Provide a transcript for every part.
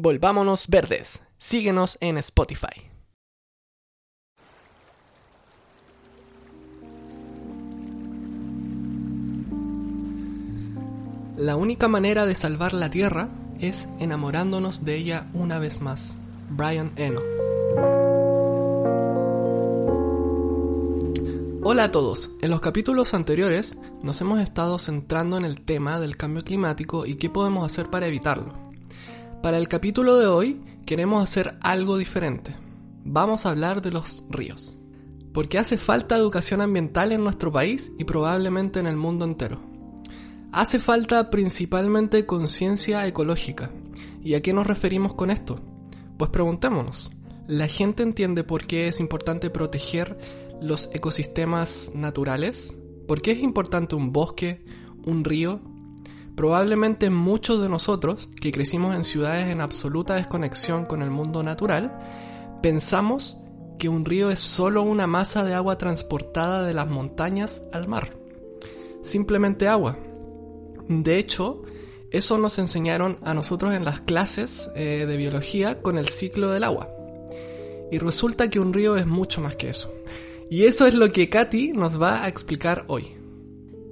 Volvámonos verdes. Síguenos en Spotify. La única manera de salvar la Tierra es enamorándonos de ella una vez más. Brian Eno. Hola a todos. En los capítulos anteriores nos hemos estado centrando en el tema del cambio climático y qué podemos hacer para evitarlo. Para el capítulo de hoy queremos hacer algo diferente. Vamos a hablar de los ríos. Porque hace falta educación ambiental en nuestro país y probablemente en el mundo entero. Hace falta principalmente conciencia ecológica. ¿Y a qué nos referimos con esto? Pues preguntémonos. ¿La gente entiende por qué es importante proteger los ecosistemas naturales? ¿Por qué es importante un bosque, un río? Probablemente muchos de nosotros, que crecimos en ciudades en absoluta desconexión con el mundo natural, pensamos que un río es solo una masa de agua transportada de las montañas al mar. Simplemente agua, de hecho, eso nos enseñaron a nosotros en las clases eh, de biología con el ciclo del agua. Y resulta que un río es mucho más que eso. Y eso es lo que Katy nos va a explicar hoy.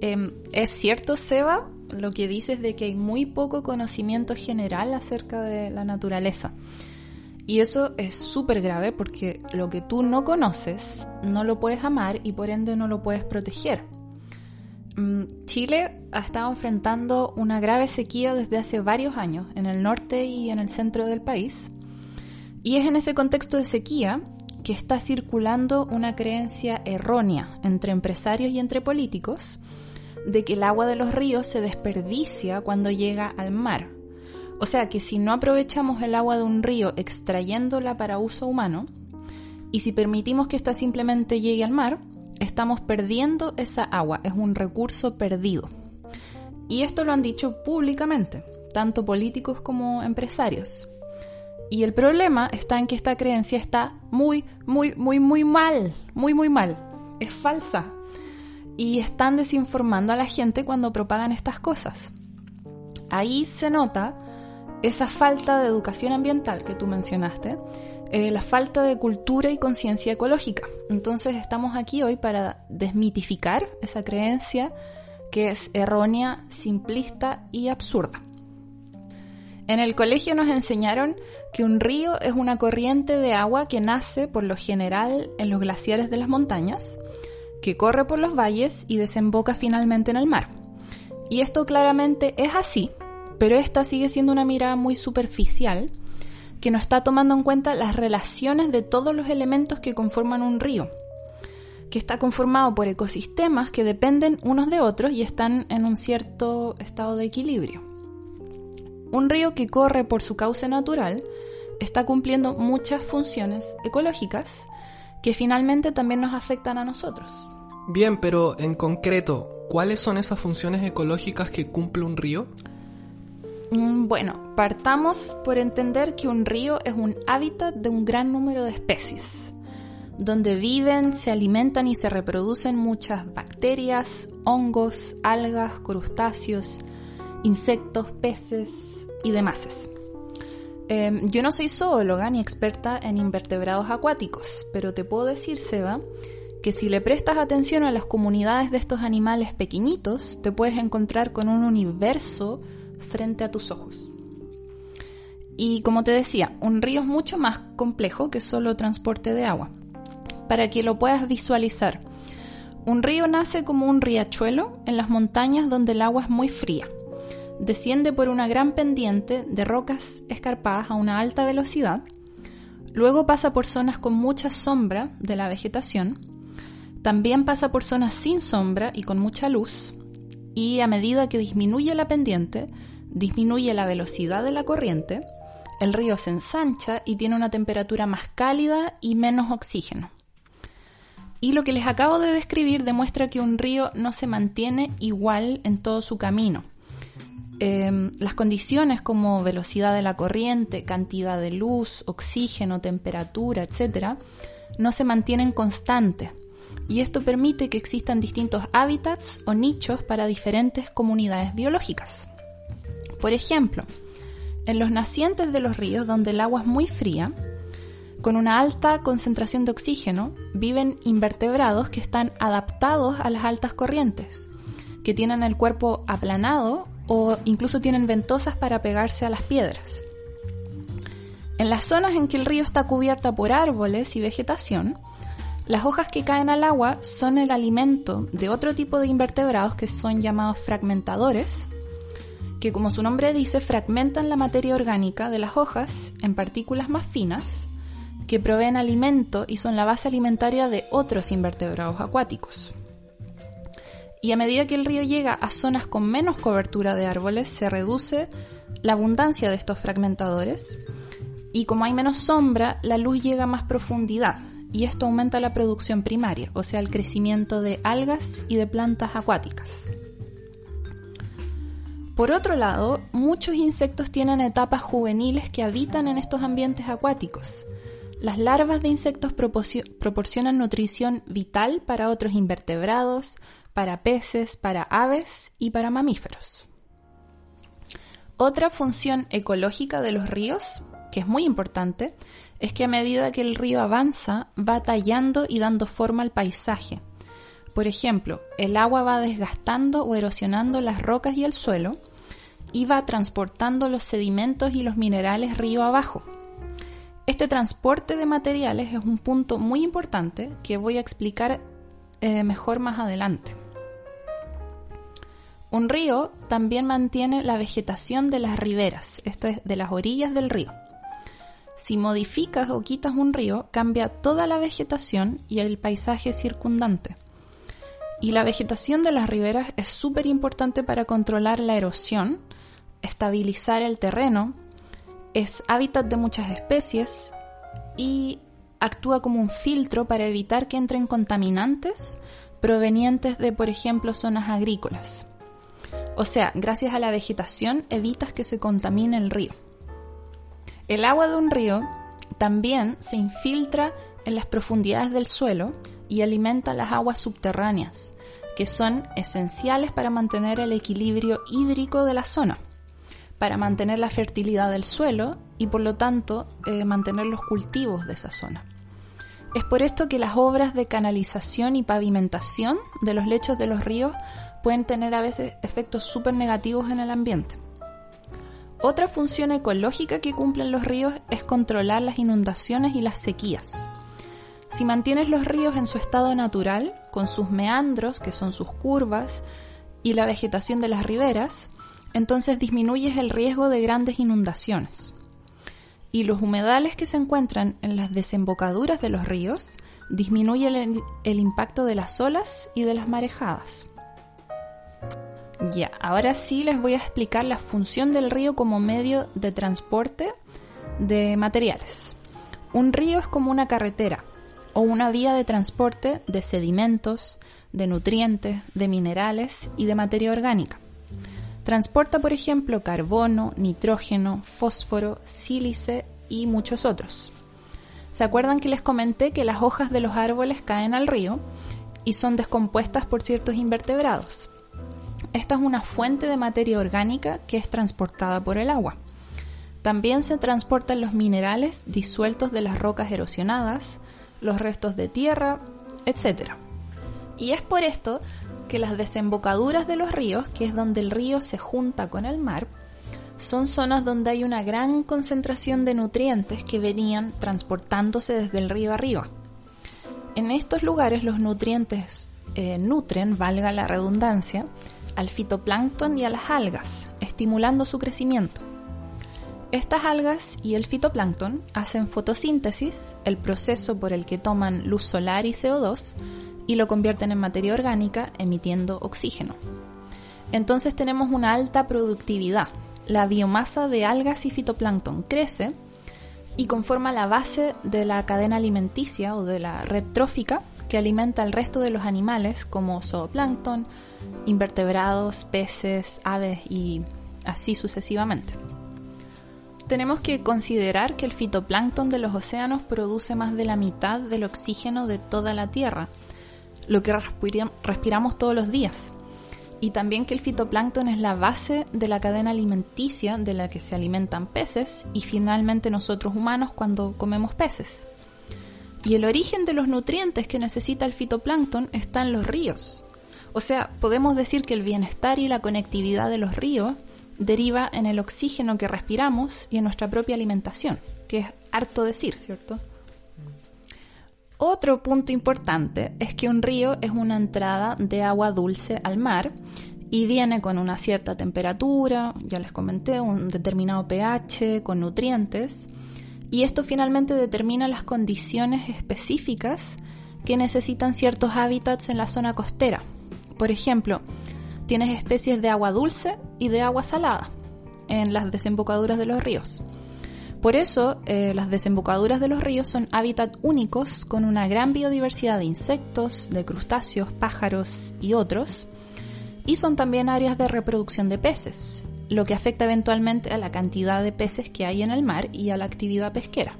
Em, es cierto, Seba, lo que dices de que hay muy poco conocimiento general acerca de la naturaleza. Y eso es súper grave porque lo que tú no conoces no lo puedes amar y por ende no lo puedes proteger. Mm, Chile ha estado enfrentando una grave sequía desde hace varios años en el norte y en el centro del país. Y es en ese contexto de sequía que está circulando una creencia errónea entre empresarios y entre políticos de que el agua de los ríos se desperdicia cuando llega al mar. O sea que si no aprovechamos el agua de un río extrayéndola para uso humano, y si permitimos que ésta simplemente llegue al mar, estamos perdiendo esa agua, es un recurso perdido. Y esto lo han dicho públicamente, tanto políticos como empresarios. Y el problema está en que esta creencia está muy, muy, muy, muy mal, muy, muy mal. Es falsa. Y están desinformando a la gente cuando propagan estas cosas. Ahí se nota esa falta de educación ambiental que tú mencionaste, eh, la falta de cultura y conciencia ecológica. Entonces estamos aquí hoy para desmitificar esa creencia que es errónea, simplista y absurda. En el colegio nos enseñaron que un río es una corriente de agua que nace por lo general en los glaciares de las montañas, que corre por los valles y desemboca finalmente en el mar. Y esto claramente es así, pero esta sigue siendo una mirada muy superficial que no está tomando en cuenta las relaciones de todos los elementos que conforman un río, que está conformado por ecosistemas que dependen unos de otros y están en un cierto estado de equilibrio. Un río que corre por su cauce natural está cumpliendo muchas funciones ecológicas que finalmente también nos afectan a nosotros. Bien, pero en concreto, ¿cuáles son esas funciones ecológicas que cumple un río? Mm, bueno, partamos por entender que un río es un hábitat de un gran número de especies, donde viven, se alimentan y se reproducen muchas bacterias, hongos, algas, crustáceos, insectos, peces y demás. Em, yo no soy zoóloga ni experta en invertebrados acuáticos, pero te puedo decir, Seba, que si le prestas atención a las comunidades de estos animales pequeñitos, te puedes encontrar con un universo frente a tus ojos. Y como te decía, un río es mucho más complejo que solo transporte de agua. Para que lo puedas visualizar, un río nace como un riachuelo en las montañas donde el agua es muy fría. Desciende por una gran pendiente de rocas escarpadas a una alta velocidad. Luego pasa por zonas con mucha sombra de la vegetación. También pasa por zonas sin sombra y con mucha luz. Y a medida que disminuye la pendiente, disminuye la velocidad de la corriente, el río se ensancha y tiene una temperatura más cálida y menos oxígeno. Y lo que les acabo de describir demuestra que un río no se mantiene igual en todo su camino. Em, las condiciones como velocidad de la corriente, cantidad de luz, oxígeno, temperatura, etc., no se mantienen constantes. Y esto permite que existan distintos hábitats o nichos para diferentes comunidades biológicas. Por ejemplo, En los nacientes de los ríos, donde el agua es muy fría, con una alta concentración de oxígeno, viven invertebrados que están adaptados a las altas corrientes, que tienen el cuerpo aplanado o incluso tienen ventosas para pegarse a las piedras. En las zonas en que el río está cubierta por árboles y vegetación, las hojas que caen al agua son el alimento de otro tipo de invertebrados que son llamados fragmentadores, que como su nombre dice, fragmentan la materia orgánica de las hojas en partículas más finas que proveen alimento y son la base alimentaria de otros invertebrados acuáticos. Y a medida que el río llega a zonas con menos cobertura de árboles, se reduce la abundancia de estos fragmentadores y como hay menos sombra, la luz llega a más profundidad y esto aumenta la producción primaria, o sea, el crecimiento de algas y de plantas acuáticas. Por otro lado, muchos insectos tienen etapas juveniles que habitan en estos ambientes acuáticos las larvas de insectos proporcionan nutrición vital para otros invertebrados, para peces, para aves y para mamíferos. Otra función ecológica de los ríos, que es muy importante, es que a medida que el río avanza va tallando y dando forma al paisaje. Por ejemplo, el agua va desgastando o erosionando las rocas y el suelo y va transportando los sedimentos y los minerales río abajo. Este transporte de materiales es un punto muy importante que voy a explicar eh, mejor más adelante. Un río también mantiene la vegetación de las riberas, esto es, de las orillas del río. Si modificas o quitas un río, cambia toda la vegetación y el paisaje circundante. Y la vegetación de las riberas es súper importante para controlar la erosión, estabilizar el terreno, es hábitat de muchas especies y actúa como un filtro para evitar que entren contaminantes provenientes de, por ejemplo, zonas agrícolas. O sea, gracias a la vegetación evitas que se contamine el río. El agua de un río también se infiltra en las profundidades del suelo y alimenta las aguas subterráneas, que son esenciales para mantener el equilibrio hídrico de la zona para mantener la fertilidad del suelo y por lo tanto eh, mantener los cultivos de esa zona. Es por esto que las obras de canalización y pavimentación de los lechos de los ríos pueden tener a veces efectos súper negativos en el ambiente. Otra función ecológica que cumplen los ríos es controlar las inundaciones y las sequías. Si mantienes los ríos en su estado natural, con sus meandros, que son sus curvas, y la vegetación de las riberas, entonces disminuyes el riesgo de grandes inundaciones. Y los humedales que se encuentran en las desembocaduras de los ríos disminuyen el, impacto de las olas y de las marejadas. Ya, ahora sí les voy a explicar la función del río como medio de transporte de materiales. Un río es como una carretera o una vía de transporte de sedimentos, de nutrientes, de minerales y de materia orgánica. Transporta, por ejemplo, carbono, nitrógeno, fósforo, sílice y muchos otros. ¿Se acuerdan que les comenté que las hojas de los árboles caen al río y son descompuestas por ciertos invertebrados? Esta es una fuente de materia orgánica que es transportada por el agua. También se transportan los minerales disueltos de las rocas erosionadas, los restos de tierra, etc. Y es por esto que las desembocaduras de los ríos, que es donde el río se junta con el mar, son zonas donde hay una gran concentración de nutrientes que venían transportándose desde el río arriba. En estos lugares los nutrientes eh, nutren, valga la redundancia, al fitoplancton y a las algas, estimulando su crecimiento. Estas algas y el fitoplancton hacen fotosíntesis, el proceso por el que toman luz solar y CO2, y lo convierten en materia orgánica emitiendo oxígeno. Entonces tenemos una alta productividad. La biomasa de algas y fitoplancton crece y conforma la base de la cadena alimenticia o de la red trófica que alimenta al resto de los animales como zooplancton, invertebrados, peces, aves y así sucesivamente. Tenemos que considerar que el fitoplancton de los océanos produce más de la mitad del oxígeno de toda la Tierra lo que respiramos todos los días. y también que el fitoplancton es la base de la cadena alimenticia de la que se alimentan peces y finalmente nosotros humanos cuando comemos peces. Y el origen de los nutrientes que necesita el fitoplancton está en los ríos. O sea, podemos decir que el bienestar y la conectividad de los ríos deriva en el oxígeno que respiramos y en nuestra propia alimentación, que es harto decir, ¿cierto? Otro punto importante es que un río es una entrada de agua dulce al mar y viene con una cierta temperatura, ya les comenté, un determinado pH, con nutrientes, y esto finalmente determina las condiciones específicas que necesitan ciertos hábitats en la zona costera. Por ejemplo, tienes especies de agua dulce y de agua salada en las desembocaduras de los ríos. Por eso, eh, las desembocaduras de los ríos son hábitats únicos con una gran biodiversidad de insectos, de crustáceos, pájaros y otros, y son también áreas de reproducción de peces, lo que afecta eventualmente a la cantidad de peces que hay en el mar y a la actividad pesquera.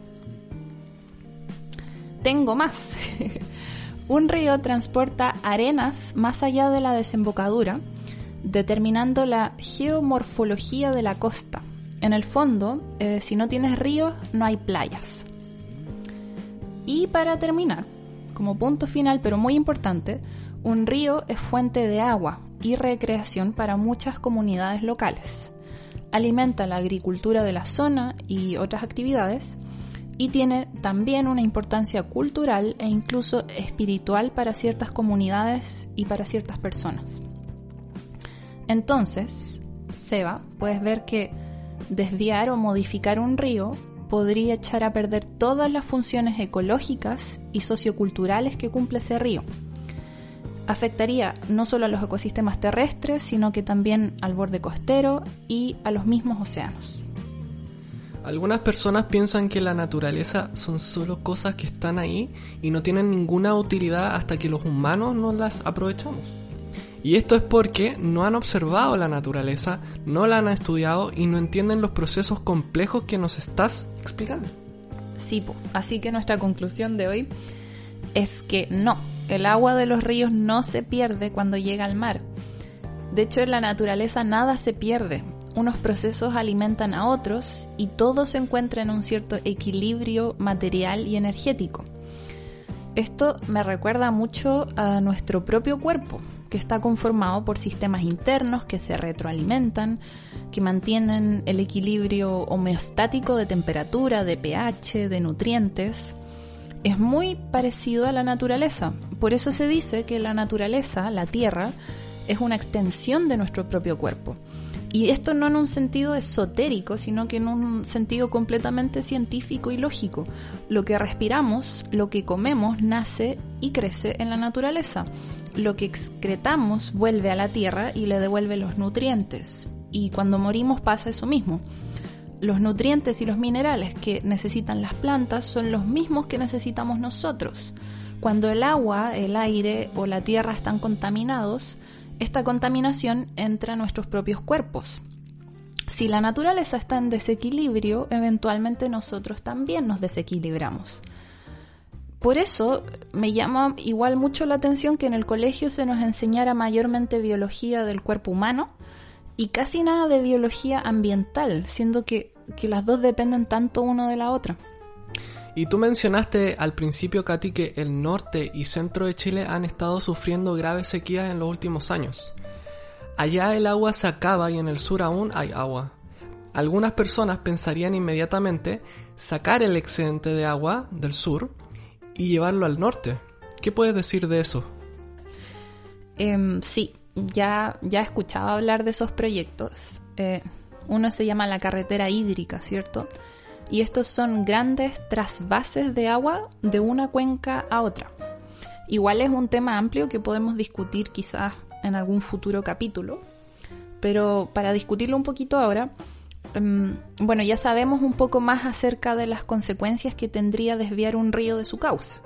Tengo más. Un río transporta arenas más allá de la desembocadura, determinando la geomorfología de la costa en el fondo, eh, si no tienes ríos, no hay playas. Y para terminar, como punto final, pero muy importante, un río es fuente de agua y recreación para muchas comunidades locales. Alimenta la agricultura de la zona y otras actividades y tiene también una importancia cultural e incluso espiritual para ciertas comunidades y para ciertas personas. Entonces, Seba, puedes ver que desviar o modificar un río podría echar a perder todas las funciones ecológicas y socioculturales que cumple ese río. Afectaría no solo a los ecosistemas terrestres, sino que también al borde costero y a los mismos océanos. Algunas personas piensan que la naturaleza son solo cosas que están ahí y no tienen ninguna utilidad hasta que los humanos no las aprovechamos. Y esto es porque no han observado la naturaleza, no la han estudiado y no entienden los procesos complejos que nos estás explicando. Sí, así que nuestra conclusión de hoy es que no, el agua de los ríos no se pierde cuando llega al mar. De hecho, en la naturaleza nada se pierde. Unos procesos alimentan a otros y todo se encuentra en un cierto equilibrio material y energético. Esto me recuerda mucho a nuestro propio cuerpo, que está conformado por sistemas internos que se retroalimentan, que mantienen el equilibrio homeostático de temperatura, de pH, de nutrientes. Es muy parecido a la naturaleza. Por eso se dice que la naturaleza, la Tierra, es una extensión de nuestro propio cuerpo. Y esto no en un sentido esotérico, sino que en un sentido completamente científico y lógico. Lo que respiramos, lo que comemos, nace y crece en la naturaleza. Lo que excretamos vuelve a la tierra y le devuelve los nutrientes. Y cuando morimos pasa eso mismo. Los nutrientes y los minerales que necesitan las plantas son los mismos que necesitamos nosotros. Cuando el agua, el aire o la tierra están contaminados, esta contaminación entra a nuestros propios cuerpos. Si la naturaleza está en desequilibrio, eventualmente nosotros también nos desequilibramos. Por eso me llama igual mucho la atención que en el colegio se nos enseñara mayormente biología del cuerpo humano y casi nada de biología ambiental, siendo que, que las dos dependen tanto uno de la otra. Y tú mencionaste al principio, Katy, que el norte y centro de Chile han estado sufriendo graves sequías en los últimos años. Allá el agua se acaba y en el sur aún hay agua. Algunas personas pensarían inmediatamente sacar el excedente de agua del sur y llevarlo al norte. ¿Qué puedes decir de eso? Em, sí, ya, ya he escuchado hablar de esos proyectos. Eh, uno se llama la carretera hídrica, ¿cierto? y estos son grandes trasvases de agua de una cuenca a otra. Igual es un tema amplio que podemos discutir quizás en algún futuro capítulo, pero para discutirlo un poquito ahora, em, bueno, ya sabemos un poco más acerca de las consecuencias que tendría desviar un río de su cauce.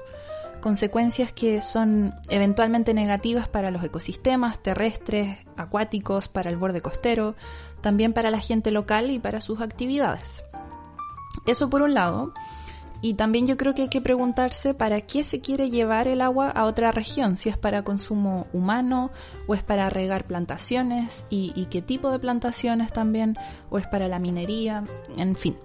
Consecuencias que son eventualmente negativas para los ecosistemas terrestres, acuáticos, para el borde costero, también para la gente local y para sus actividades. Eso por un lado. Y también yo creo que hay que preguntarse para qué se quiere llevar el agua a otra región, si es para consumo humano o es para regar plantaciones y, y qué tipo de plantaciones también, o es para la minería, en fin.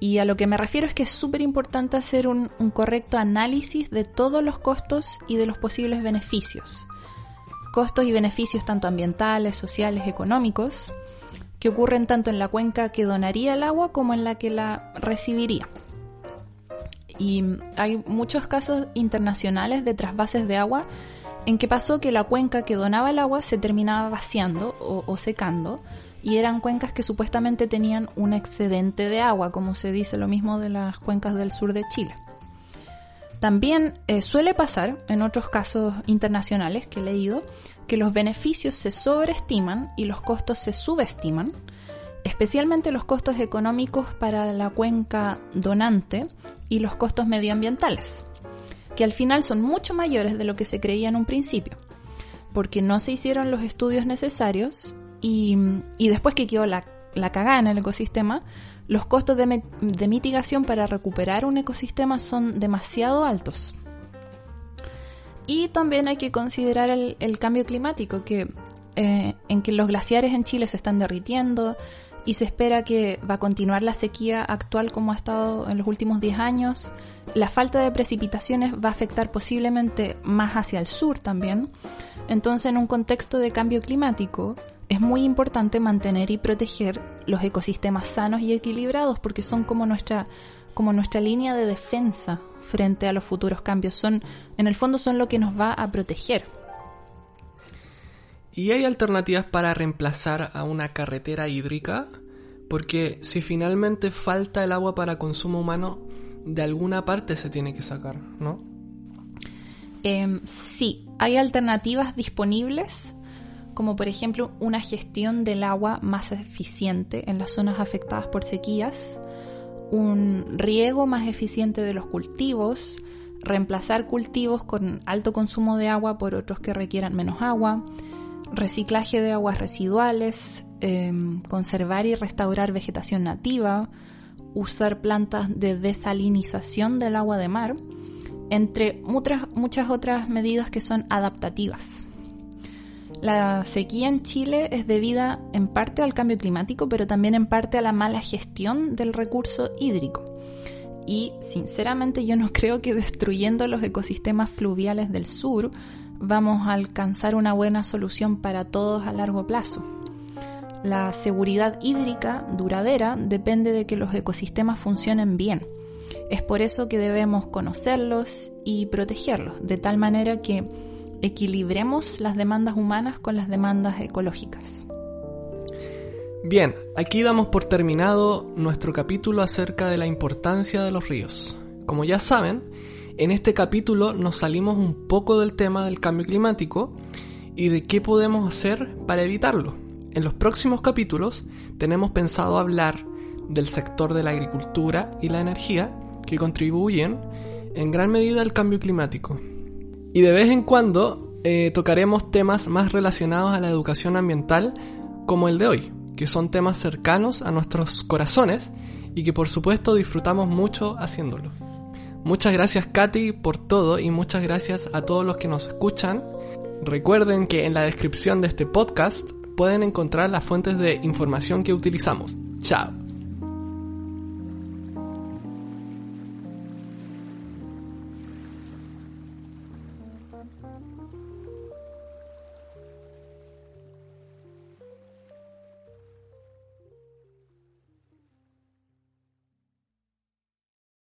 Y a lo que me refiero es que es súper importante hacer un, correcto análisis de todos los costos y de los posibles beneficios. Costos y beneficios tanto ambientales, sociales, económicos, que ocurren tanto en la cuenca que donaría el agua como en la que la recibiría. Y hay muchos casos internacionales de trasvases de agua en que pasó que la cuenca que donaba el agua se terminaba vaciando o secando y eran cuencas que supuestamente tenían un excedente de agua, como se dice lo mismo de las cuencas del sur de Chile. También eh, suele pasar, en otros casos internacionales que he leído, que los beneficios se sobreestiman y los costos se subestiman, especialmente los costos económicos para la cuenca donante y los costos medioambientales, que al final son mucho mayores de lo que se creía en un principio, porque no se hicieron los estudios necesarios y, y después que quedó la, la cagada en el ecosistema, los costos de, de, mitigación para recuperar un ecosistema son demasiado altos. Y también hay que considerar el, el cambio climático, que, eh, en que los glaciares en Chile se están derritiendo y se espera que va a continuar la sequía actual como ha estado en los últimos 10 años. La falta de precipitaciones va a afectar posiblemente más hacia el sur también. Entonces, en un contexto de cambio climático, es muy importante mantener y proteger los ecosistemas sanos y equilibrados porque son como nuestra, como nuestra línea de defensa frente a los futuros cambios. Son, en el fondo son lo que nos va a proteger. ¿Y hay alternativas para reemplazar a una carretera hídrica? Porque si finalmente falta el agua para consumo humano, de alguna parte se tiene que sacar, ¿no? Eh, sí, hay alternativas disponibles como por ejemplo una gestión del agua más eficiente en las zonas afectadas por sequías, un riego más eficiente de los cultivos, reemplazar cultivos con alto consumo de agua por otros que requieran menos agua, reciclaje de aguas residuales, eh, conservar y restaurar vegetación nativa, usar plantas de desalinización del agua de mar, entre muchas otras medidas que son adaptativas. La sequía en Chile es debida en parte al cambio climático, pero también en parte a la mala gestión del recurso hídrico. Y sinceramente yo no creo que destruyendo los ecosistemas fluviales del sur vamos a alcanzar una buena solución para todos a largo plazo. La seguridad hídrica duradera depende de que los ecosistemas funcionen bien. Es por eso que debemos conocerlos y protegerlos, de tal manera que equilibremos las demandas humanas con las demandas ecológicas. Bien, aquí damos por terminado nuestro capítulo acerca de la importancia de los ríos. Como ya saben, en este capítulo nos salimos un poco del tema del cambio climático y de qué podemos hacer para evitarlo. En los próximos capítulos tenemos pensado hablar del sector de la agricultura y la energía que contribuyen en gran medida al cambio climático. Y de vez en cuando eh, tocaremos temas más relacionados a la educación ambiental como el de hoy, que son temas cercanos a nuestros corazones y que por supuesto disfrutamos mucho haciéndolo. Muchas gracias Katy por todo y muchas gracias a todos los que nos escuchan. Recuerden que en la descripción de este podcast pueden encontrar las fuentes de información que utilizamos. Chao.